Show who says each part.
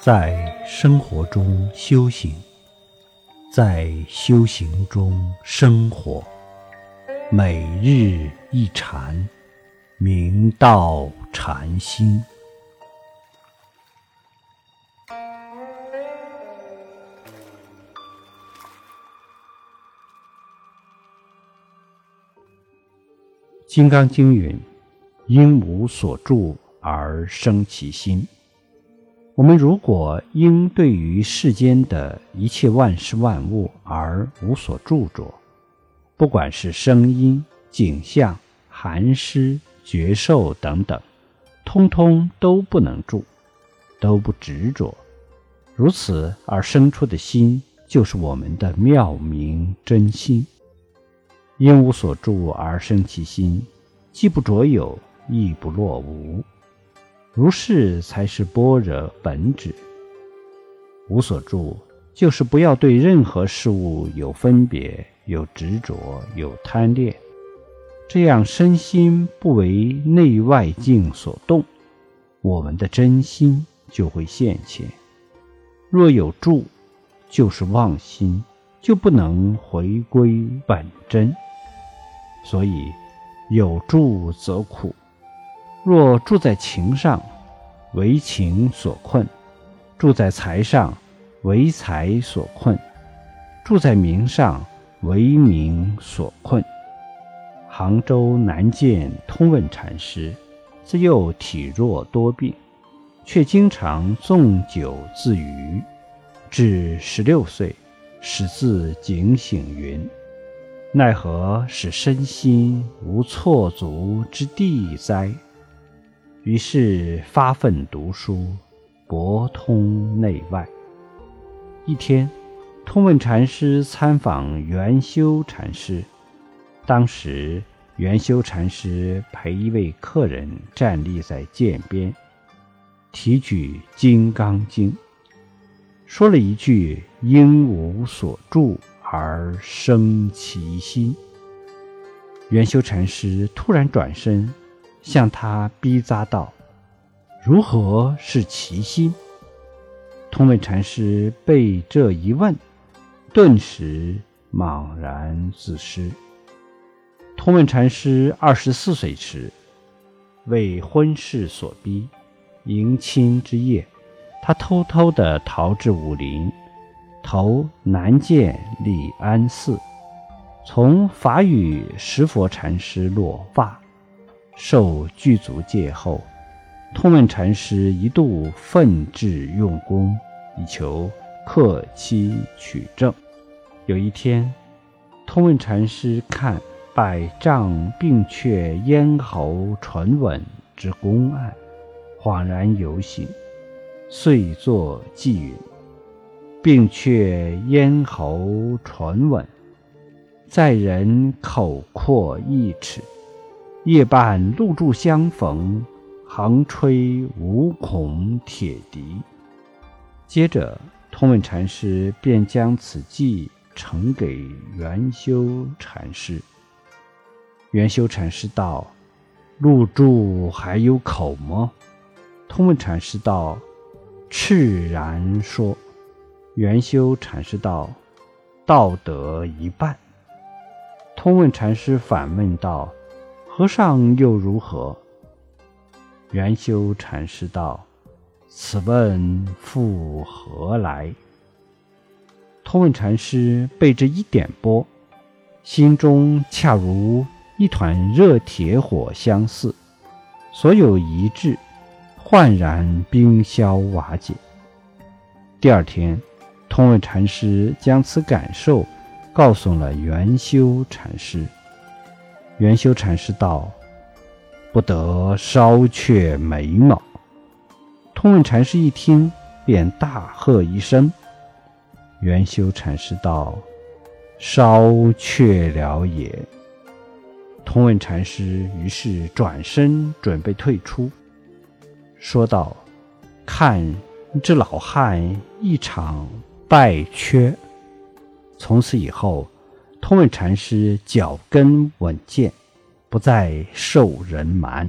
Speaker 1: 在生活中修行，在修行中生活，每日一禅，明道禅心。《金刚经》云：“因无所住而生其心。”我们如果因对于世间的一切万事万物而无所著着，不管是声音、景象、寒湿、觉受等等，通通都不能住，都不执着，如此而生出的心，就是我们的妙明真心。因无所住而生其心，既不着有，亦不落无，如是才是般若本旨。无所住，就是不要对任何事物有分别、有执着、有贪恋，这样身心不为内外境所动，我们的真心就会现前。若有住，就是妄心，就不能回归本真。所以，有住则苦。若住在情上，为情所困；住在财上，为财所困；住在名上，为名所困。杭州南见通问禅师，自幼体弱多病，却经常纵酒自娱，至十六岁，始自警醒云。奈何使身心无错足之地哉？于是发奋读书，博通内外。一天，通问禅师参访元修禅师，当时元修禅师陪一位客人站立在涧边，提举《金刚经》，说了一句“应无所住”。而生其心。元修禅师突然转身，向他逼扎道：“如何是其心？”通问禅师被这一问，顿时茫然自失。通问禅师二十四岁时，为婚事所逼，迎亲之夜，他偷偷地逃至武林。投南见礼安寺，从法语石佛禅师落发，受具足戒后，通问禅师一度奋志用功，以求克妻取正。有一天，通问禅师看百丈并却咽喉唇吻之公案，恍然有醒，遂作偈云。并却咽喉唇吻，在人口阔一尺，夜半露柱相逢，横吹五孔铁笛。接着，通问禅师便将此偈呈给元修禅师。元修禅师道：“露柱还有口吗？”通问禅师道：“赤然说。”元修禅师道：“道得一半。”通问禅师反问道：“和尚又如何？”元修禅师道：“此问复何来？”通问禅师被这一点拨，心中恰如一团热铁火相似，所有一致，焕然冰消瓦解。第二天。通问禅师将此感受告诉了元修禅师。元修禅师道：“不得稍却眉毛。”通问禅师一听，便大喝一声。元修禅师道：“稍却了也。”通问禅师于是转身准备退出，说道：“看这老汉一场。”败缺。从此以后，通问禅师脚跟稳健，不再受人瞒。